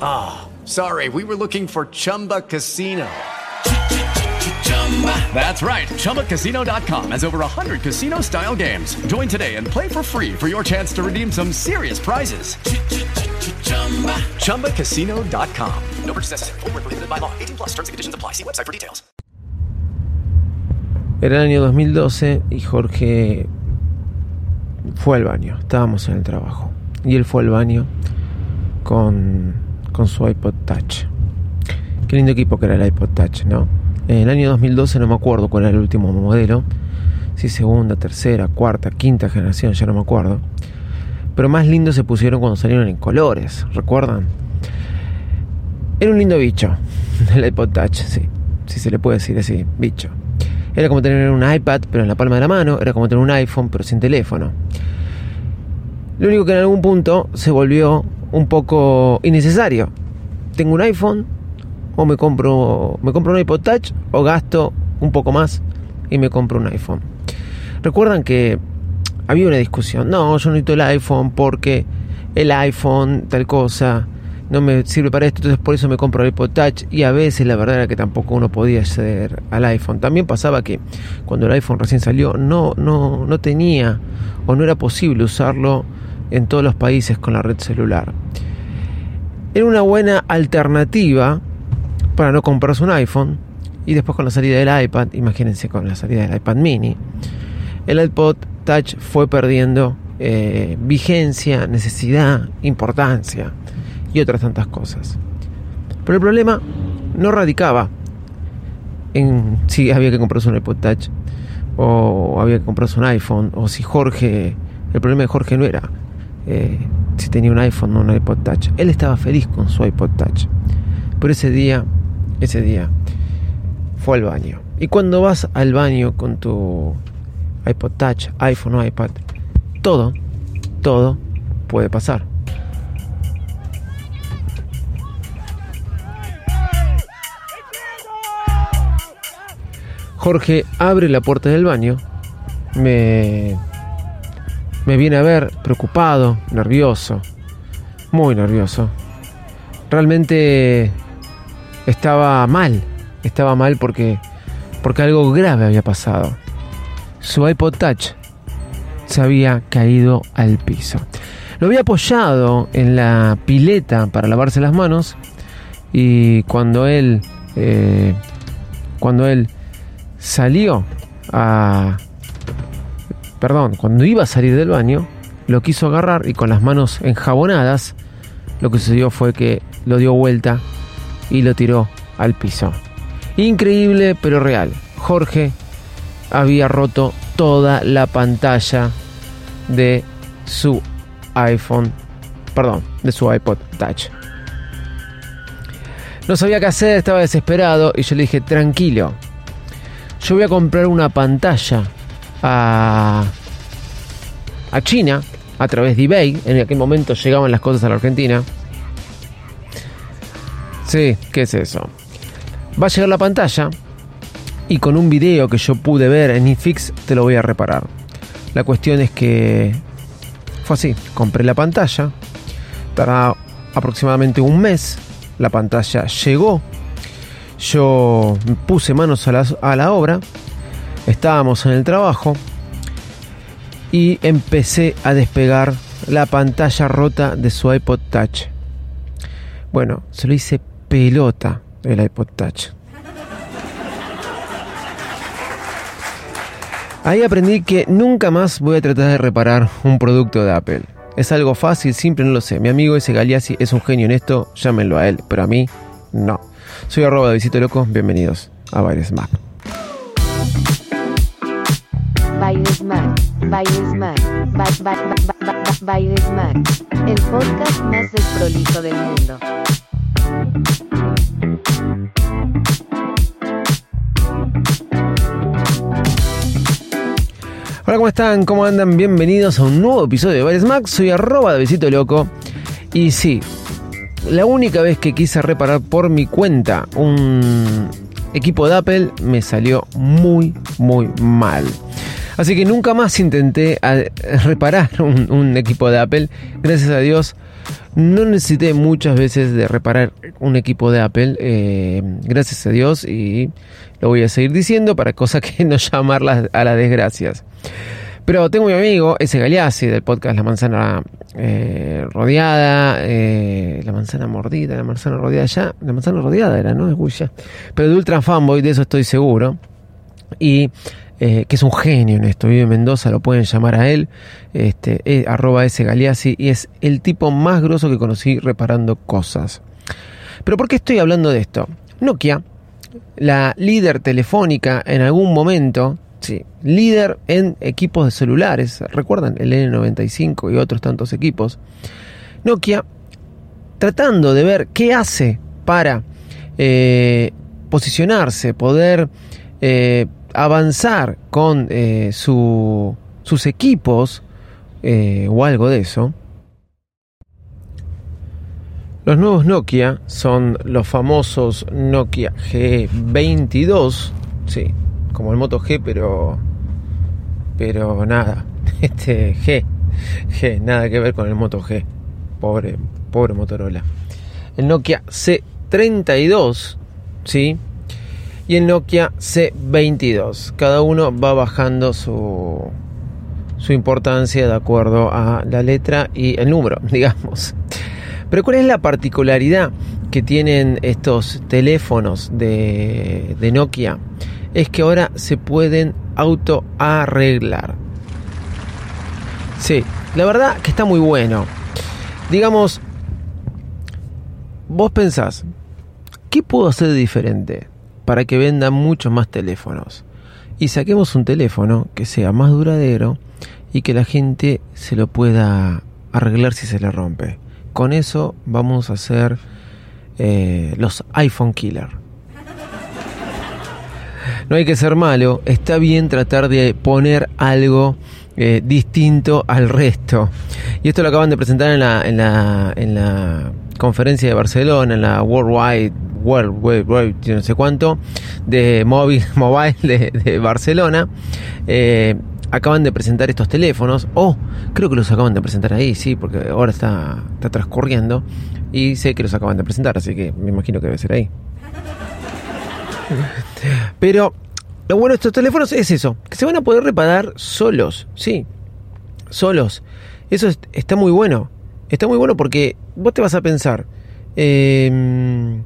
Ah, oh, sorry, we were looking for Chumba Casino. That's right. ChumbaCasino.com has over 100 casino style games. Join today and play for free for your chance to redeem some serious prizes. ChumbaCasino.com. No purchase necessary. Full prohibited by law. 18 plus terms and conditions apply. See website for details. Era el año 2012 y Jorge fue al baño. Estábamos en el trabajo. Y él fue al baño con, con su iPod Touch. Qué lindo equipo que era el iPod Touch, ¿no? En el año 2012 no me acuerdo cuál era el último modelo. Si segunda, tercera, cuarta, quinta generación, ya no me acuerdo. Pero más lindos se pusieron cuando salieron en colores, ¿recuerdan? Era un lindo bicho, el iPod Touch, sí. Si se le puede decir así, bicho. Era como tener un iPad, pero en la palma de la mano. Era como tener un iPhone, pero sin teléfono. Lo único que en algún punto se volvió un poco innecesario. Tengo un iPhone, o me compro, me compro un iPod Touch, o gasto un poco más y me compro un iPhone. Recuerdan que había una discusión. No, yo necesito el iPhone porque el iPhone, tal cosa no me sirve para esto, entonces por eso me compro el iPod Touch y a veces la verdad era que tampoco uno podía acceder al iPhone. También pasaba que cuando el iPhone recién salió no, no, no tenía o no era posible usarlo en todos los países con la red celular. Era una buena alternativa para no comprarse un iPhone y después con la salida del iPad, imagínense con la salida del iPad mini, el iPod Touch fue perdiendo eh, vigencia, necesidad, importancia y otras tantas cosas. Pero el problema no radicaba en si había que comprarse un iPod Touch o había que comprarse un iPhone o si Jorge, el problema de Jorge no era eh, si tenía un iPhone o un iPod Touch. Él estaba feliz con su iPod Touch. Pero ese día, ese día fue al baño. Y cuando vas al baño con tu iPod Touch, iPhone o iPad, todo, todo puede pasar. Jorge abre la puerta del baño, me, me viene a ver preocupado, nervioso, muy nervioso. Realmente estaba mal, estaba mal porque, porque algo grave había pasado. Su iPod Touch se había caído al piso. Lo había apoyado en la pileta para lavarse las manos y cuando él, eh, cuando él salió a... Perdón, cuando iba a salir del baño, lo quiso agarrar y con las manos enjabonadas, lo que sucedió fue que lo dio vuelta y lo tiró al piso. Increíble pero real. Jorge había roto toda la pantalla de su iPhone, perdón, de su iPod Touch. No sabía qué hacer, estaba desesperado y yo le dije, tranquilo, yo voy a comprar una pantalla a, a China a través de eBay. En aquel momento llegaban las cosas a la Argentina. Sí, ¿qué es eso? Va a llegar la pantalla y con un video que yo pude ver en iFix te lo voy a reparar. La cuestión es que fue así, compré la pantalla, para aproximadamente un mes. La pantalla llegó. Yo puse manos a la, a la obra. Estábamos en el trabajo. Y empecé a despegar la pantalla rota de su iPod Touch. Bueno, se lo hice pelota el iPod Touch. Ahí aprendí que nunca más voy a tratar de reparar un producto de Apple. Es algo fácil, simple, no lo sé. Mi amigo ese Galeazzi es un genio en esto, llámenlo a él, pero a mí no. Soy arroba de Visito Loco, bienvenidos a Bailes Mac. Bailes Mac, Bailes Mac, Ba- ba- ba- ba- ba- Bailes Mac, el podcast más desprolijo del mundo. Hola, ¿cómo están? ¿Cómo andan? Bienvenidos a un nuevo episodio de Bailes Mac. Soy arroba de Visito Loco. Y sí, la única vez que quise reparar por mi cuenta un equipo de Apple me salió muy, muy mal. Así que nunca más intenté a- reparar un, equipo de Apple. Gracias a Dios no necesité muchas veces de reparar un equipo de Apple. eh, gracias a Dios y lo voy a seguir diciendo para cosas que no llamarlas a las desgracias. Pero tengo mi amigo, ese Galeazzi del podcast La Manzana eh, Rodeada, eh, La Manzana Mordida, La Manzana Rodeada ya, La Manzana Rodeada era, ¿no? Ya. Pero de Ultra Fanboy, de eso estoy seguro. Y eh, que es un genio en esto, vive en Mendoza, lo pueden llamar a él, este, eh, arroba ese Galeazzi, y es el tipo más grosso que conocí reparando cosas. Pero ¿por qué estoy hablando de esto? Nokia, la líder telefónica en algún momento, sí, líder en equipos de celulares, ¿recuerdan? El N95 y otros tantos equipos. Nokia, tratando de ver qué hace para eh, posicionarse, poder avanzar con eh, su- sus equipos eh, o algo de eso. Los nuevos Nokia son los famosos Nokia G22, sí, como el Moto G, pero pero nada, este G, G, nada que ver con el Moto G. Pobre, pobre Motorola. El Nokia C32, sí, y el Nokia C22. Cada uno va bajando su su importancia de acuerdo a la letra y el número, digamos. Pero ¿cuál es la particularidad que tienen estos teléfonos de, de Nokia? Es que ahora se pueden auto arreglar. Sí, la verdad que está muy bueno. Digamos, vos pensás, ¿qué puedo hacer de diferente para que vendan muchos más teléfonos? Y saquemos un teléfono que sea más duradero y que la gente se lo pueda arreglar si se le rompe. Con eso vamos a hacer eh, los iPhone Killer. No hay que ser malo, está bien tratar de poner algo eh, distinto al resto. Y esto lo acaban de presentar en la, en la, en la conferencia de Barcelona, en la Worldwide, World, Wide- yo no sé cuánto, de móvil, mobile de, de Barcelona. Eh, acaban de presentar estos teléfonos, o creo que los acaban de presentar ahí, sí, porque ahora está, está transcurriendo, y sé que los acaban de presentar, así que me imagino que debe ser ahí. Pero lo bueno de estos teléfonos es eso, que se van a poder reparar solos, sí, solos. Eso es- está muy bueno. Está muy bueno porque vos te vas a pensar, em,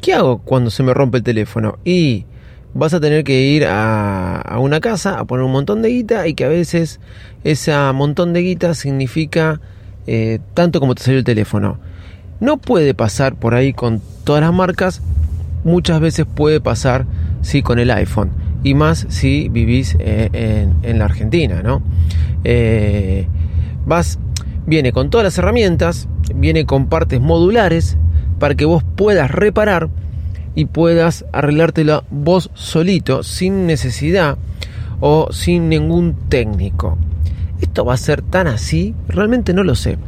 ¿qué hago cuando se me rompe el teléfono? Y vas a tener que ir a, a una casa a poner un montón de guita y que a veces ese montón de guita significa eh, tanto como te salió el teléfono. No puede pasar por ahí con todas las marcas, muchas veces puede pasar sí con el iPhone y más si vivís eh, en, la Argentina, ¿no? Eh, vas, viene con todas las herramientas, viene con partes modulares para que vos puedas reparar y puedas arreglártela vos solito sin necesidad o sin ningún técnico. ¿Esto va a ser tan así? Realmente no lo sé.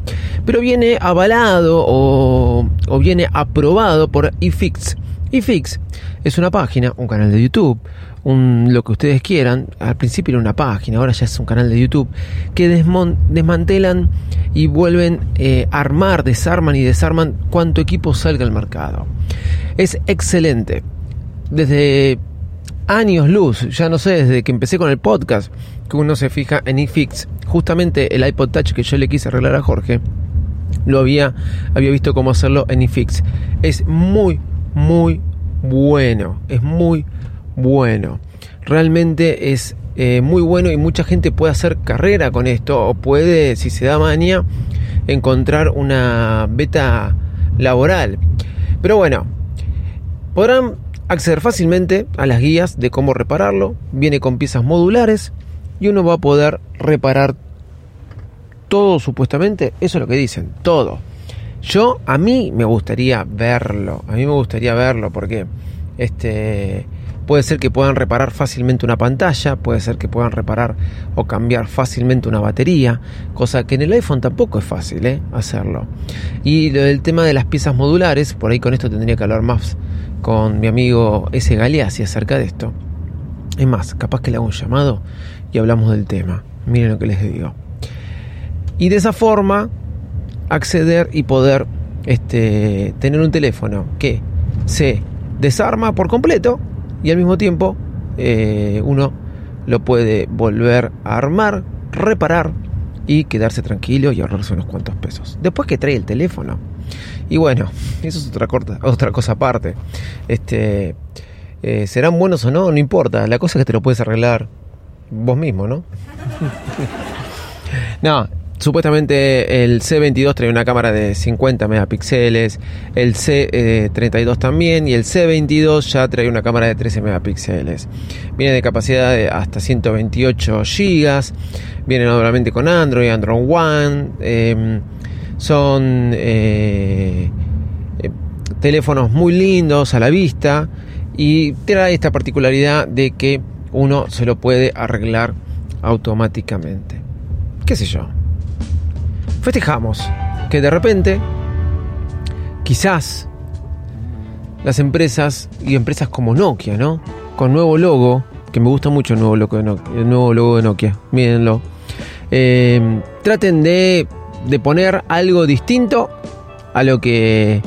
Pero viene avalado o o, o viene aprobado por iFix. iFix es una página, un canal de YouTube, un, lo que ustedes quieran. Al principio era una página, ahora ya es un canal de YouTube que desmantelan y vuelven eh, a armar, desarman y desarman cuanto equipo salga al mercado. Es excelente. Desde años luz, ya no sé, desde que empecé con el podcast, que uno se fija en iFix. Justamente el iPod Touch que yo le quise arreglar a Jorge, lo había, había visto cómo hacerlo en iFix. Es muy, muy bueno. Es muy bueno. Realmente es eh, muy bueno y mucha gente puede hacer carrera con esto o puede, si se da maña, encontrar una beta laboral. Pero bueno, podrán acceder fácilmente a las guías de cómo repararlo. Viene con piezas modulares y uno va a poder reparar todo supuestamente. Eso es lo que dicen, todo. Yo, a mí me gustaría verlo. A mí me gustaría verlo porque este puede ser que puedan reparar fácilmente una pantalla, puede ser que puedan reparar o cambiar fácilmente una batería, cosa que en el iPhone tampoco es fácil ¿eh? hacerlo. Y lo del tema de las piezas modulares, por ahí con esto tendría que hablar más con mi amigo S. Galeazzi acerca de esto. Es más, capaz que le hago un llamado y hablamos del tema. Miren lo que les digo. Y de esa forma acceder y poder este, tener un teléfono que se desarma por completo y al mismo tiempo eh, uno lo puede volver a armar, reparar y quedarse tranquilo y ahorrarse unos cuantos pesos. Después que trae el teléfono. Y bueno, eso es otra, corta, otra cosa aparte. Este, eh, ¿Serán buenos o no? No importa. La cosa es que te lo puedes arreglar vos mismo, ¿no? no, supuestamente el C22 trae una cámara de 50 megapíxeles, el C32 también y el C22 ya trae una cámara de 13 megapíxeles. Viene de capacidad de hasta 128 gigas, viene obviamente con Android, Android One, eh, son eh, eh, teléfonos muy lindos a la vista y trae esta particularidad de que uno se lo puede arreglar automáticamente. ¿Qué sé yo? Festejamos que de repente, quizás las empresas y empresas como Nokia, ¿no? Con nuevo logo, que me gusta mucho el nuevo logo de Nokia, el nuevo logo de Nokia mírenlo. Eh, traten de, de poner algo distinto a lo que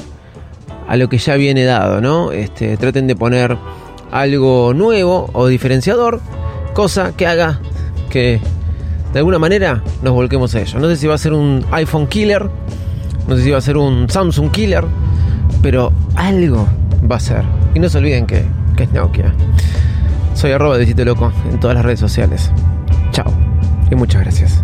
a lo que ya viene dado, ¿no? Este, traten de poner algo nuevo o diferenciador, cosa que haga que de alguna manera nos volquemos a ello. No sé si va a ser un iPhone killer, no sé si va a ser un Samsung killer, pero algo va a ser. Y no se olviden que, que es Nokia. Soy arroba de Loco en todas las redes sociales. Chao y muchas gracias.